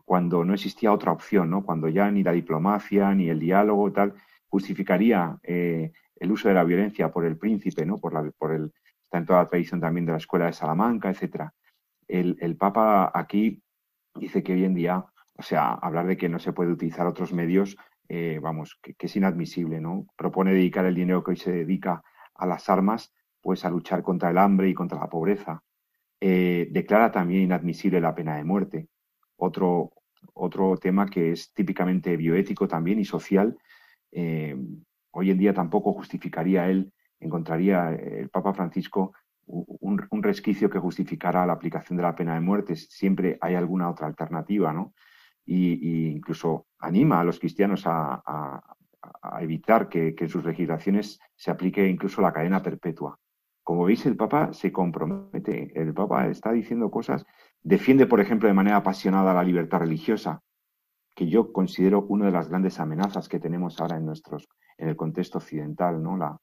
cuando no existía otra opción, ¿no? cuando ya ni la diplomacia ni el diálogo tal justificaría eh, el uso de la violencia por el príncipe, ¿no? Por, la, por el, está en toda la tradición también de la escuela de Salamanca, etcétera. El, Papa aquí dice que hoy en día, o sea, hablar de que no se puede utilizar otros medios, eh, vamos, que, es inadmisible, ¿no? Propone dedicar el dinero que hoy se dedica a las armas, pues a luchar contra el hambre y contra la pobreza. Eh, declara también inadmisible la pena de muerte. Otro, otro tema que es típicamente bioético también y social, eh, hoy en día tampoco justificaría él, encontraría eh, el Papa Francisco un, resquicio que justificara la aplicación de la pena de muerte. Siempre hay alguna otra alternativa, ¿no? Y, incluso anima a los cristianos a, evitar que, en sus legislaciones se aplique incluso la cadena perpetua. Como veis, el Papa se compromete, el Papa está diciendo cosas, defiende, por ejemplo, de manera apasionada la libertad religiosa, que yo considero una de las grandes amenazas que tenemos ahora en nuestros, en el contexto occidental, ¿no? La,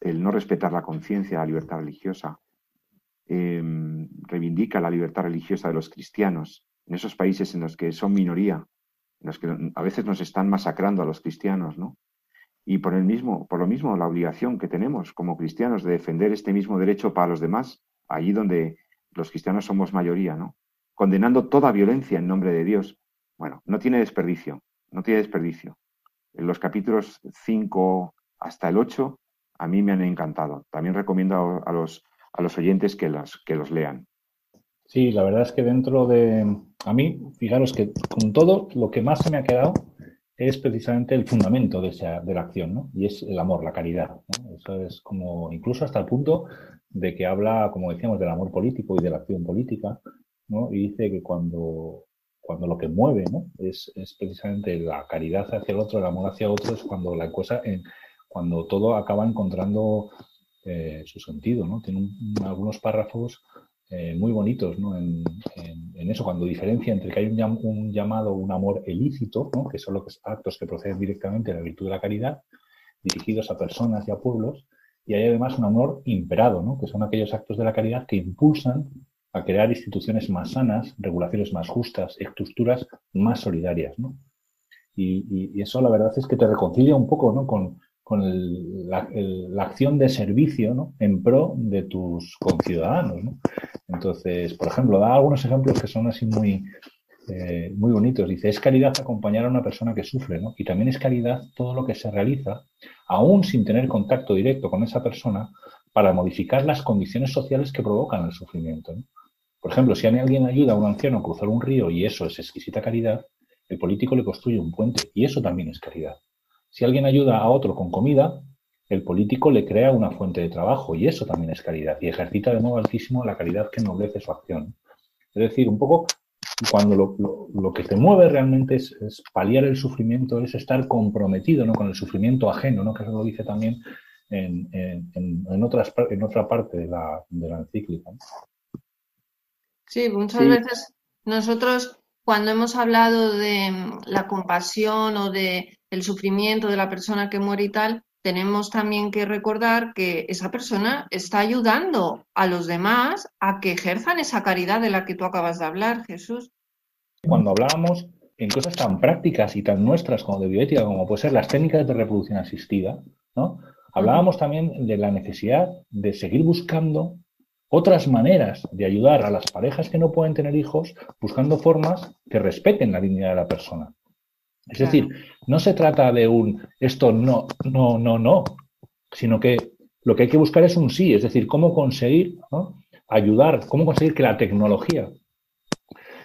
el no respetar la conciencia, la libertad religiosa. Em, reivindica la libertad religiosa de los cristianos en esos países en los que son minoría, en los que a veces nos están masacrando a los cristianos, ¿no? Y por el mismo, por lo mismo, la obligación que tenemos como cristianos de defender este mismo derecho para los demás, allí donde los cristianos somos mayoría, ¿no? Condenando toda violencia en nombre de Dios, bueno, no tiene desperdicio, no tiene desperdicio. En los capítulos 5 hasta el 8 a mí me han encantado. También recomiendo a, los, a los oyentes que los, que los lean. Sí, la verdad es que dentro de... A mí, fijaros que con todo lo que más se me ha quedado es precisamente el fundamento de, la acción, ¿no? Y es el amor, la caridad. Eso es como, incluso hasta el punto de que habla, como decíamos, del amor político y de la acción política, ¿no? Y dice que cuando cuando lo que mueve ¿no? es, es, precisamente la caridad hacia el otro, el amor hacia otros, cuando la cosa, cuando todo acaba encontrando eh, su sentido. ¿no? Tiene algunos párrafos eh, muy bonitos ¿no? En, eso, cuando diferencia entre que hay un, un llamado, un amor ilícito, ¿no? que son los actos que proceden directamente de la virtud de la caridad, dirigidos a personas y a pueblos, y hay además un amor imperado, ¿no? que son aquellos actos de la caridad que impulsan a crear instituciones más sanas, regulaciones más justas, estructuras más solidarias. ¿no? Y, eso la verdad es que te reconcilia un poco ¿no? con, con la, acción de servicio ¿no? en pro de tus conciudadanos. ¿no? Entonces, por ejemplo, da algunos ejemplos que son así muy, eh, muy bonitos. Dice, es caridad acompañar a una persona que sufre, ¿no? Y también es caridad todo lo que se realiza, aún sin tener contacto directo con esa persona, para modificar las condiciones sociales que provocan el sufrimiento. Por ejemplo, si alguien ayuda a un anciano a cruzar un río y eso es exquisita caridad, el político le construye un puente y eso también es caridad. Si alguien ayuda a otro con comida, el político le crea una fuente de trabajo y eso también es caridad y ejercita de modo altísimo la caridad que ennoblece su acción. Es decir, un poco cuando lo, que te mueve realmente es, paliar el sufrimiento, es estar comprometido ¿no? con el sufrimiento ajeno, ¿no? que eso lo dice también en, en, otras, en otra parte de la, de la encíclica. Sí, muchas veces nosotros cuando hemos hablado de la compasión o de el sufrimiento de la persona que muere y tal, tenemos también que recordar que esa persona está ayudando a los demás a que ejerzan esa caridad de la que tú acabas de hablar, Jesús. Cuando hablábamos en cosas tan prácticas y tan nuestras como de bioética, como puede ser las técnicas de reproducción asistida, ¿no? Hablábamos también de la necesidad de seguir buscando otras maneras de ayudar a las parejas que no pueden tener hijos, buscando formas que respeten la dignidad de la persona. Es decir, no se trata de un esto no, no, no, no, sino que lo que hay que buscar es un sí, es decir, cómo conseguir ayudar, cómo conseguir que la tecnología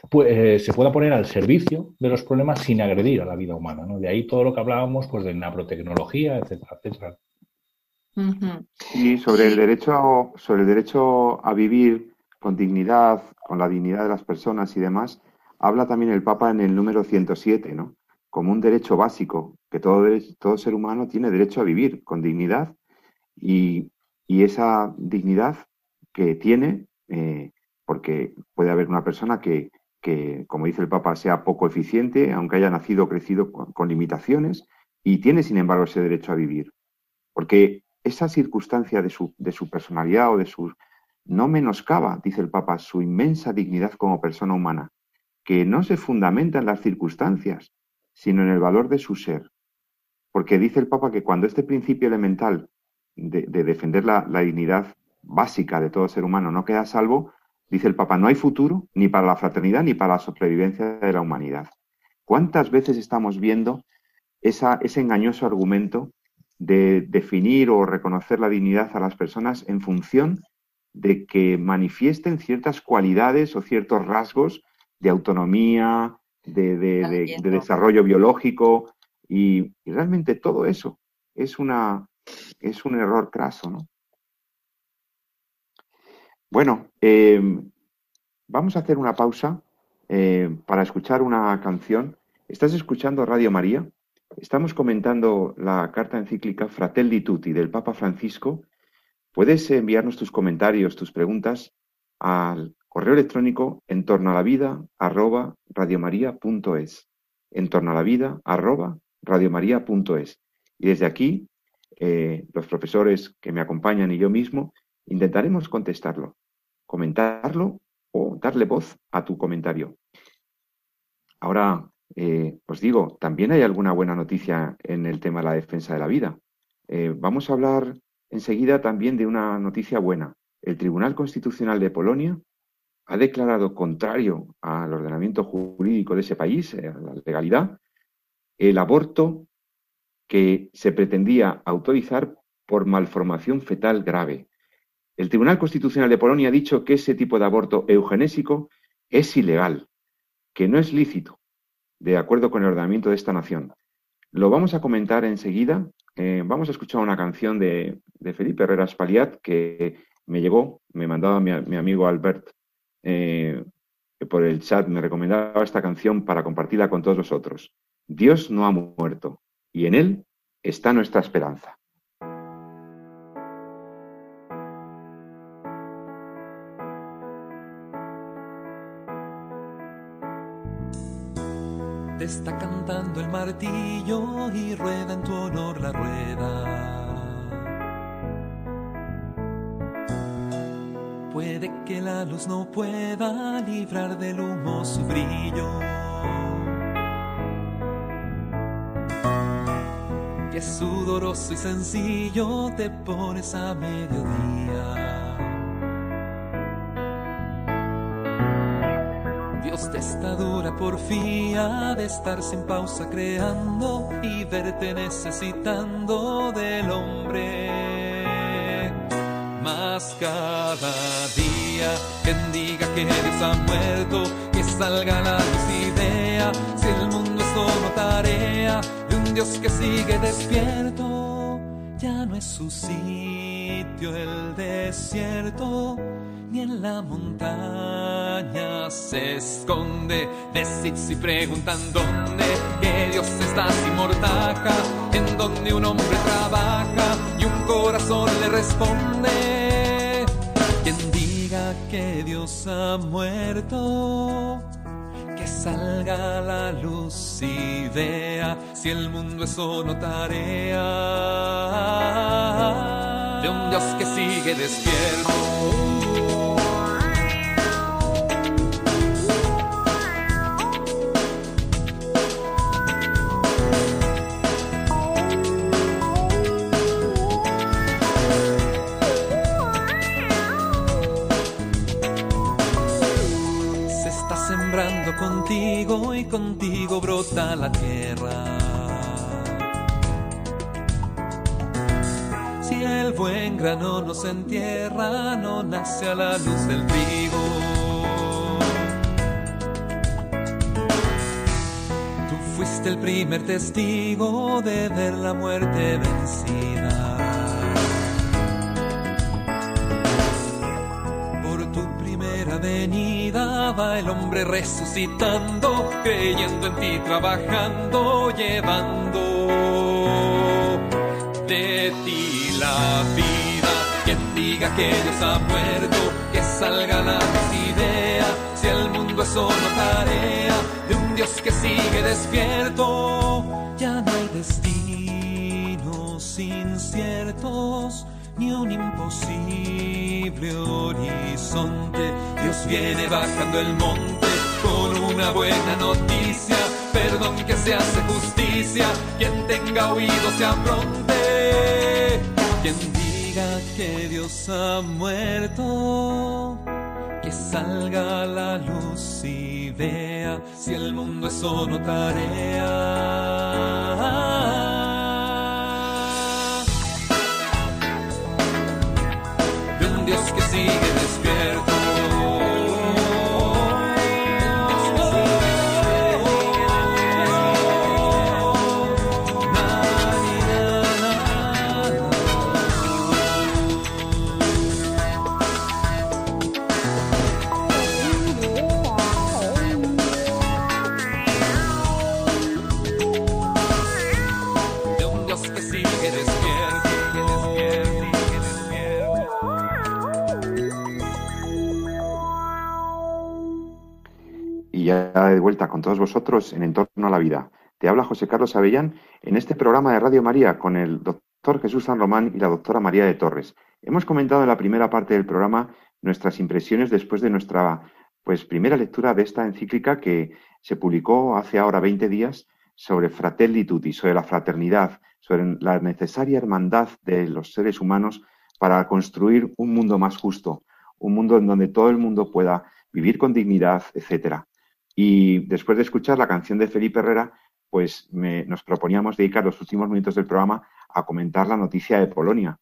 pues, eh, se pueda poner al servicio de los problemas sin agredir a la vida humana. De ahí todo lo que hablábamos pues, de naprotecnología, etcétera, etcétera. Y sobre el derecho, sobre el derecho a vivir con dignidad, con la dignidad de las personas y demás, habla también el Papa en el número 107, ¿no? Como un derecho básico, que todo, todo ser humano tiene derecho a vivir con dignidad y, esa dignidad que tiene, eh, porque puede haber una persona que, que, como dice el Papa, sea poco eficiente, aunque haya nacido o crecido con limitaciones, y tiene, sin embargo, ese derecho a vivir. Porque esa circunstancia de su, de su personalidad o de su... no menoscaba, dice el Papa, su inmensa dignidad como persona humana, que no se fundamenta en las circunstancias, sino en el valor de su ser. Porque dice el Papa que cuando este principio elemental de, defender la, dignidad básica de todo ser humano no queda salvo, dice el Papa, no hay futuro ni para la fraternidad ni para la sobrevivencia de la humanidad. ¿Cuántas veces estamos viendo ese engañoso argumento de definir o reconocer la dignidad a las personas en función de que manifiesten ciertas cualidades o ciertos rasgos de autonomía, de, desarrollo biológico y, realmente todo eso es, una, es un error craso, ¿no? Bueno, em, vamos a hacer una pausa eh, para escuchar una canción. ¿Estás escuchando Radio María? Estamos comentando la carta encíclica Fratelli Tutti del Papa Francisco. Puedes enviarnos tus comentarios, tus preguntas al correo electrónico en torno a la vida arroba radiomaria.es. En torno a la vida arroba radiomaria.es. Y desde aquí, eh, los profesores que me acompañan y yo mismo intentaremos contestarlo, comentarlo o darle voz a tu comentario. Ahora eh, os digo, también hay alguna buena noticia en el tema de la defensa de la vida. Eh, vamos a hablar enseguida también de una noticia buena. El Tribunal Constitucional de Polonia ha declarado contrario al ordenamiento jurídico de ese país, eh, a la legalidad, el aborto que se pretendía autorizar por malformación fetal grave. El Tribunal Constitucional de Polonia ha dicho que ese tipo de aborto eugenésico es ilegal, que no es lícito, de acuerdo con el ordenamiento de esta nación. Lo vamos a comentar enseguida. Eh, vamos a escuchar una canción de, Felipe Herrera Spaliat que me llegó, me mandaba mi, amigo Albert eh, por el chat, me recomendaba esta canción para compartirla con todos vosotros. Dios no ha muerto y en Él está nuestra esperanza. está cantando el martillo y rueda en tu honor la rueda. Puede que la luz no pueda librar del humo su brillo. Que sudoroso y sencillo te pones a mediodía. esta dura porfía de estar sin pausa creando y verte necesitando del hombre. Más cada día quien diga que Dios ha muerto, que salga la luz idea, si el mundo es solo tarea de un Dios que sigue despierto ya no es su sitio el desierto, ni en la montaña se esconde. Decid si preguntan dónde, que Dios está sin mortaja, en donde un hombre trabaja y un corazón le responde. Que Dios ha muerto que salga la luz y vea si el mundo es no tarea de un Dios que sigue despierto. La tierra. Si el buen grano no se entierra, no nace a la luz del trigo. Tú fuiste el primer testigo de ver la muerte vencida. El hombre resucitando, creyendo en ti, trabajando, llevando de ti la vida. Quien diga que Dios ha muerto, que salga la idea, si el mundo es solo tarea de un Dios que sigue despierto, ya no hay destinos inciertos ni un imposible horizonte. Dios viene bajando el monte con una buena noticia, perdón que se hace justicia, quien tenga oído se apronte, quien diga que Dios ha muerto. Que salga la luz y vea si el mundo es solo tarea. Que sigue despierto. De vuelta con todos vosotros en Entorno a la Vida. Te habla José Carlos Avellán en este programa de Radio María con el doctor Jesús San Román y la doctora María de Torres. Hemos comentado en la primera parte del programa nuestras impresiones después de nuestra pues, primera lectura de esta encíclica que se publicó hace ahora 20 días sobre Fratelli Tutti, sobre la fraternidad, sobre la necesaria hermandad de los seres humanos para construir un mundo más justo, un mundo en donde todo el mundo pueda vivir con dignidad, etcétera. Y después de escuchar la canción de Felipe Herrera, pues nos proponíamos dedicar los últimos minutos del programa a comentar la noticia de Polonia.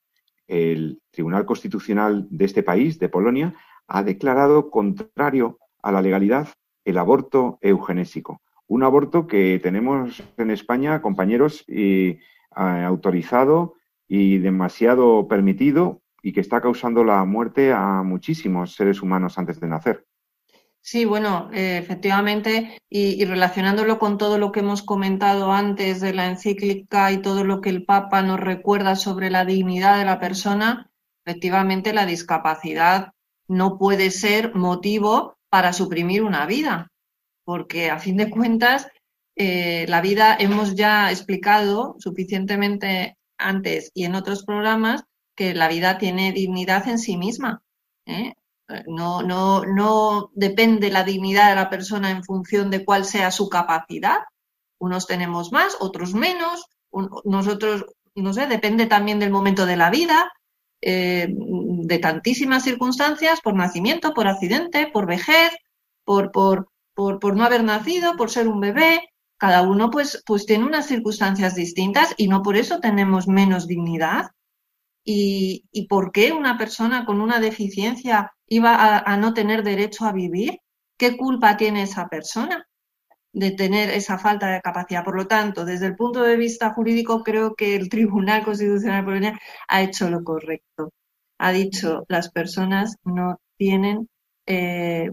El Tribunal Constitucional de este país, de Polonia, ha declarado contrario a la legalidad el aborto eugenésico. Un aborto que tenemos en España, compañeros, eh, autorizado y demasiado permitido y que está causando la muerte a muchísimos seres humanos antes de nacer. Sí, bueno, eh, efectivamente, y, relacionándolo con todo lo que hemos comentado antes de la encíclica y todo lo que el Papa nos recuerda sobre la dignidad de la persona, efectivamente la discapacidad no puede ser motivo para suprimir una vida, porque a fin de cuentas eh, la vida hemos ya explicado suficientemente antes y en otros programas que la vida tiene dignidad en sí misma. ¿eh? No, no, no depende la dignidad de la persona en función de cuál sea su capacidad. Unos tenemos más, otros menos. nosotros, no sé, depende también del momento de la vida, eh, de tantísimas circunstancias, por nacimiento, por accidente, por vejez, por, por, por, por no haber nacido, por ser un bebé. Cada uno pues, pues tiene unas circunstancias distintas y no por eso tenemos menos dignidad. ¿Y, por qué una persona con una deficiencia iba a, no tener derecho a vivir? ¿Qué culpa tiene esa persona? de tener esa falta de capacidad. Por lo tanto, desde el punto de vista jurídico, creo que el Tribunal Constitucional Polonia ha hecho lo correcto. Ha dicho las personas no tienen eh,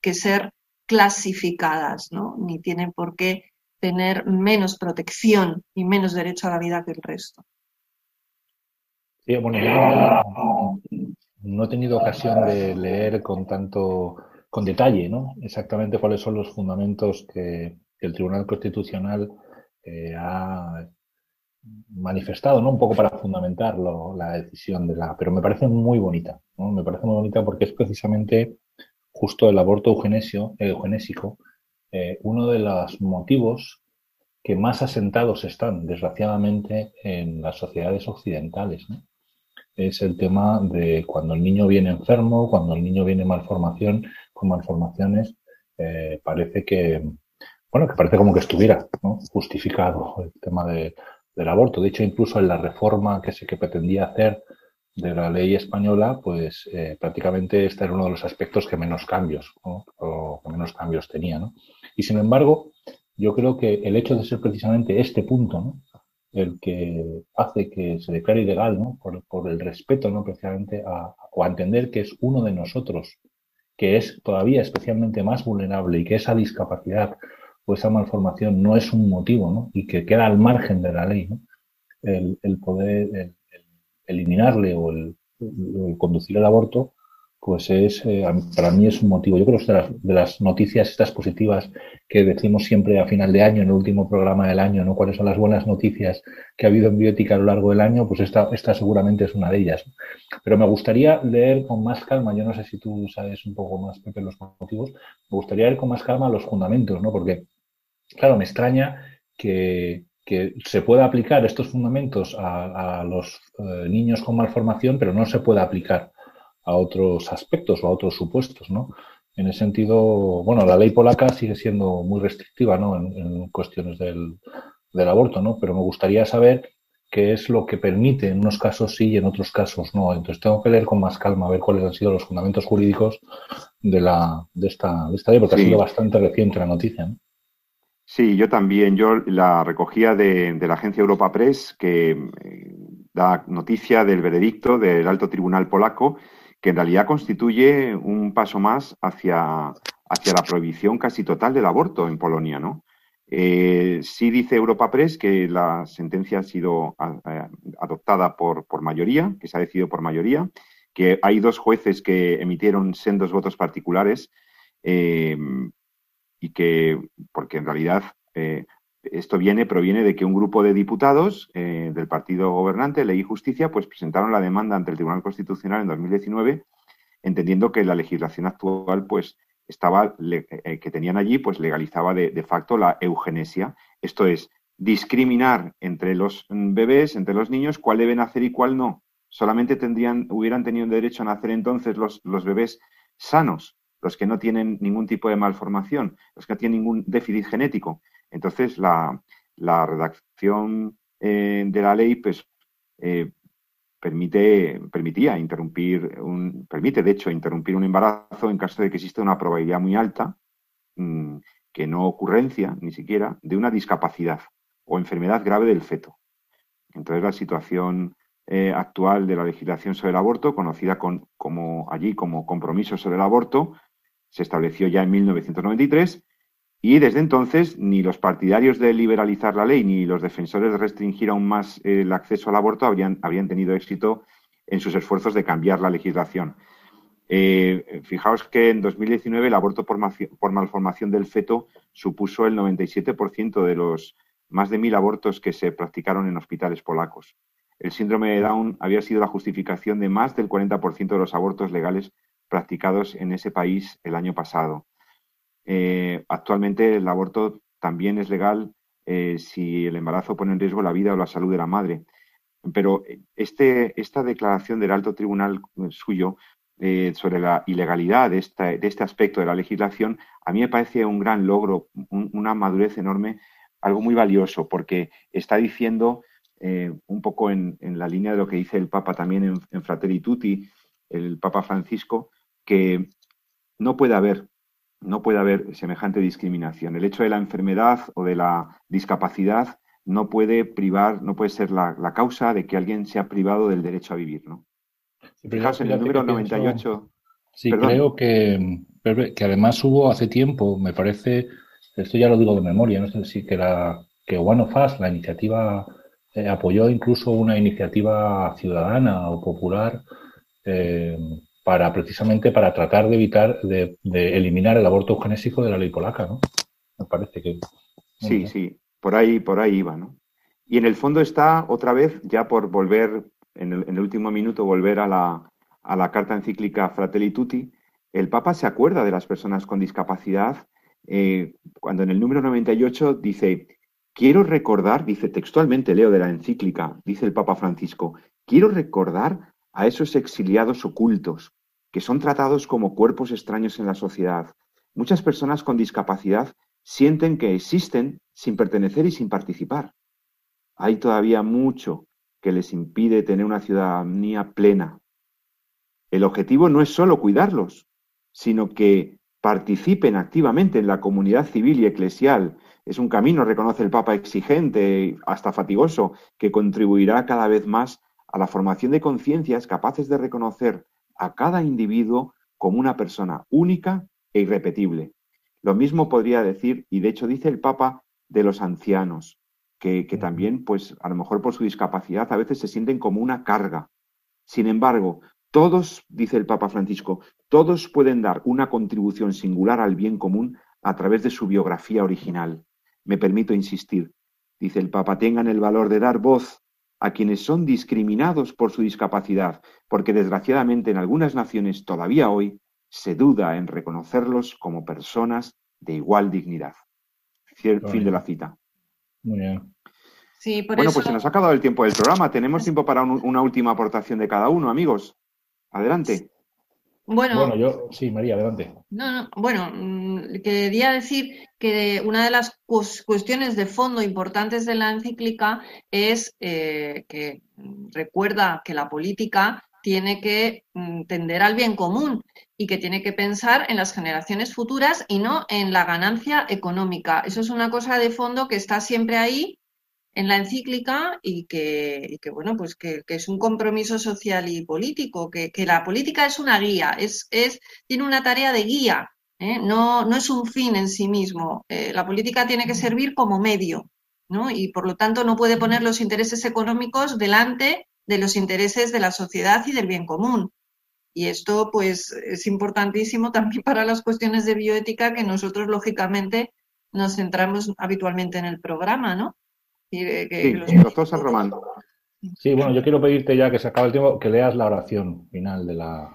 que ser clasificadas, ¿no? ni tienen por qué tener menos protección y menos derecho a la vida que el resto. No he tenido ocasión de leer con tanto con detalle, ¿no? Exactamente cuáles son los fundamentos que, el Tribunal Constitucional eh, ha manifestado, ¿no? Un poco para fundamentar la decisión de la... Pero me parece muy bonita, ¿no? Me parece muy bonita porque es precisamente justo el aborto eugenesio, eugenésico eh, uno de los motivos que más asentados están, desgraciadamente, en las sociedades occidentales. Es el tema de cuando el niño viene enfermo, cuando el niño viene malformación, con malformaciones, eh, parece que, bueno, que parece como que estuviera justificado el tema de, del aborto. De hecho, incluso en la reforma que se que pretendía hacer de la ley española, pues eh, prácticamente este era uno de los aspectos que menos cambios, o que menos cambios tenía. ¿no? Y sin embargo, yo creo que el hecho de ser precisamente este punto, ¿no? El que hace que se declare ilegal, ¿no? Por, el respeto, ¿no? Precisamente a, o a entender que es uno de nosotros, que es todavía especialmente más vulnerable y que esa discapacidad o esa malformación no es un motivo, ¿no? Y que queda al margen de la ley, ¿no? El, poder eliminarle o el, conducir el aborto pues es, eh, para mí es un motivo. Yo creo que de las, noticias estas positivas que decimos siempre a final de año, en el último programa del año, ¿no? ¿Cuáles son las buenas noticias que ha habido en bioética a lo largo del año? Pues esta, seguramente es una de ellas. Pero me gustaría leer con más calma, yo no sé si tú sabes un poco más, Pepe, los motivos, me gustaría leer con más calma los fundamentos, ¿no? Porque, claro, me extraña que, que se pueda aplicar estos fundamentos a, los eh, niños con malformación, pero no se pueda aplicar a otros aspectos o a otros supuestos, ¿no? En ese sentido, bueno, la ley polaca sigue siendo muy restrictiva, ¿no? En, cuestiones del, aborto, ¿no? Pero me gustaría saber qué es lo que permite en unos casos sí y en otros casos no. Entonces tengo que leer con más calma a ver cuáles han sido los fundamentos jurídicos de, la, de, esta, de esta ley, porque ha sido bastante reciente la noticia. ¿no? Sí, yo también. Yo la recogía de, de la agencia Europa Press, que eh, da noticia del veredicto del alto tribunal polaco que en realidad constituye un paso más hacia, hacia la prohibición casi total del aborto en Polonia, ¿no? Eh, sí dice Europa Press que la sentencia ha sido adoptada por, por mayoría, que se ha decidido por mayoría, que hay dos jueces que emitieron sendos votos particulares eh, y que, porque en realidad eh, esto viene, proviene de que un grupo de diputados eh, del partido gobernante, Ley y Justicia, pues presentaron la demanda ante el Tribunal Constitucional en 2019, entendiendo que la legislación actual, pues, estaba, eh, que tenían allí, pues legalizaba de, facto la eugenesia. Esto es, discriminar entre los bebés, entre los niños, cuál deben hacer y cuál no. Solamente tendrían, hubieran tenido derecho a nacer entonces los, los bebés sanos, los que no tienen ningún tipo de malformación, los que no tienen ningún déficit genético. Entonces, la, redacción eh, de la ley pues, eh, permite, permitía interrumpir, un, permite de hecho interrumpir un embarazo en caso de que exista una probabilidad muy alta, mm, que no ocurrencia ni siquiera, de una discapacidad o enfermedad grave del feto. Entonces, la situación eh, actual de la legislación sobre el aborto, conocida como allí como compromiso sobre el aborto, se estableció ya en 1993 y desde entonces, ni los partidarios de liberalizar la ley ni los defensores de restringir aún más el acceso al aborto habrían, habrían tenido éxito en sus esfuerzos de cambiar la legislación. Eh, fijaos que en 2019 el aborto por, por, malformación del feto supuso el 97% de los más de mil abortos que se practicaron en hospitales polacos. El síndrome de Down había sido la justificación de más del 40% de los abortos legales practicados en ese país el año pasado. Eh, actualmente el aborto también es legal eh, si el embarazo pone en riesgo la vida o la salud de la madre. Pero este, esta declaración del alto tribunal suyo eh, sobre la ilegalidad de, este aspecto de la legislación, a mí me parece un gran logro, una madurez enorme, algo muy valioso, porque está diciendo, un poco en, la línea de lo que dice el Papa también en, en Fratelli Tutti, el Papa Francisco, que no puede haber no puede haber semejante discriminación. El hecho de la enfermedad o de la discapacidad no puede privar, no puede ser la, causa de que alguien sea privado del derecho a vivir, ¿no? Fijaos en el número 98. sí, creo que, que además hubo hace tiempo, me parece, esto ya lo digo de memoria, no sé si que la que One of Us, la iniciativa, eh, apoyó incluso una iniciativa ciudadana o popular eh, para precisamente para tratar de evitar, de, eliminar el aborto eugenésico de la ley polaca, ¿no? Me parece que. Sí, sí, por ahí, por ahí iba, ¿no? Y en el fondo está otra vez, ya por volver, en el, último minuto, volver a la, a la carta encíclica Fratelli Tutti, el Papa se acuerda de las personas con discapacidad eh, cuando en el número 98 dice, quiero recordar, dice textualmente, leo de la encíclica, dice el Papa Francisco, quiero recordar a esos exiliados ocultos que son tratados como cuerpos extraños en la sociedad. Muchas personas con discapacidad sienten que existen sin pertenecer y sin participar. Hay todavía mucho que les impide tener una ciudadanía plena. El objetivo no es solo cuidarlos, sino que participen activamente en la comunidad civil y eclesial. Es un camino, reconoce el Papa, exigente, hasta fatigoso, que contribuirá cada vez más a la formación de conciencias capaces de reconocer a cada individuo como una persona única e irrepetible. Lo mismo podría decir, y de hecho dice el Papa, de los ancianos, que, que también, pues a lo mejor por su discapacidad, a veces se sienten como una carga. Sin embargo, todos, dice el Papa Francisco, todos pueden dar una contribución singular al bien común a través de su biografía original. Me permito insistir, dice el Papa, tengan el valor de dar voz a quienes son discriminados por su discapacidad, porque desgraciadamente en algunas naciones todavía hoy se duda en reconocerlos como personas de igual dignidad. Fin de la cita. Muy bien. bueno, pues se nos ha acabado el tiempo del programa. Tenemos tiempo para una última aportación de cada uno, amigos. Adelante. Bueno, yo, sí, María, adelante. No, no, bueno, mm, quería decir que una de las cuestiones de fondo importantes de la encíclica es eh, que recuerda que la política tiene que mm, tender al bien común y que tiene que pensar en las generaciones futuras y no en la ganancia económica. Eso es una cosa de fondo que está siempre ahí en la encíclica y que, bueno, pues que, es un compromiso social y político, que, la política es una guía, es, es, tiene una tarea de guía, ¿eh? no, no es un fin en sí mismo. Eh, la política tiene que servir como medio. Y por lo tanto no puede poner los intereses económicos delante de los intereses de la sociedad y del bien común. Y esto, pues, es importantísimo también para las cuestiones de bioética que nosotros, lógicamente, nos centramos habitualmente en el programa, ¿no? Sí, doctor San Román. Sí, bueno, yo quiero pedirte ya que se acaba el tiempo, que leas la oración final de la...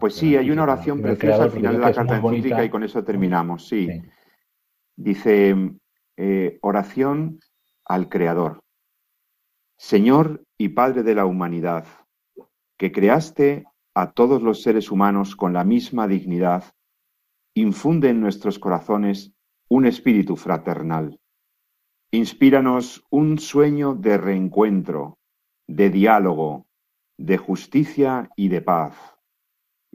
pues sí, hay una oración preciosa al final de la carta encíclica y con eso terminamos, sí. Dice, eh, oración al Creador. Señor y Padre de la humanidad, que creaste a todos los seres humanos con la misma dignidad, infunde en nuestros corazones un espíritu fraternal Inspíranos un sueño de reencuentro, de diálogo, de justicia y de paz.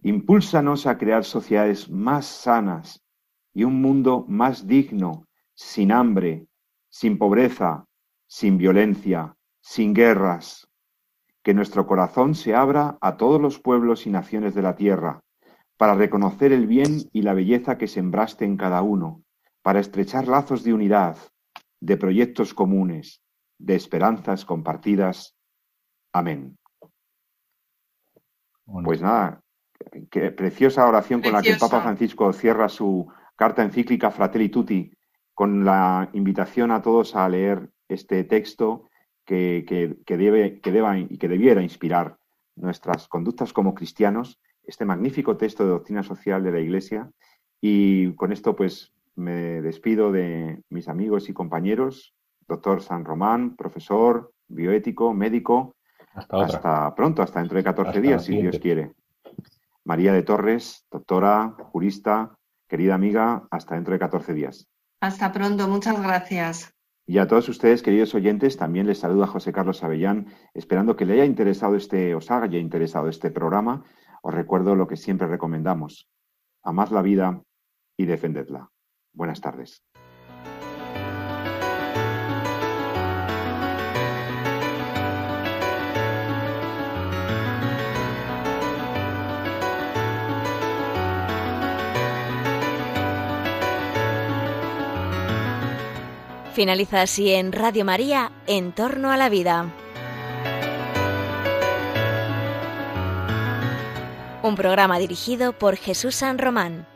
Impúlsanos a crear sociedades más sanas y un mundo más digno, sin hambre, sin pobreza, sin violencia, sin guerras. Que nuestro corazón se abra a todos los pueblos y naciones de la tierra, para reconocer el bien y la belleza que sembraste en cada uno, para estrechar lazos de unidad, de proyectos comunes, de esperanzas compartidas. Amén. Pues nada, qué preciosa oración con la que el Papa Francisco cierra su carta encíclica Fratelli Tutti, con la invitación a todos a leer este texto que, debe, que deba y que debiera inspirar nuestras conductas como cristianos, este magnífico texto de doctrina social de la Iglesia. Y con esto, pues, me despido de mis amigos y compañeros, doctor San Román, profesor, bioético, médico. Hasta, pronto, hasta dentro de 14 días, si Dios quiere. María de Torres, doctora, jurista, querida amiga, hasta dentro de 14 días. Hasta pronto, muchas gracias. Y a todos ustedes, queridos oyentes, también les saluda José Carlos Avellán, esperando que le haya interesado este, os haya interesado este programa. Os recuerdo lo que siempre recomendamos. Amad la vida, y defendedla. Buenas tardes. Finaliza así en Radio María, En torno a la vida. Un programa dirigido por Jesús San Román.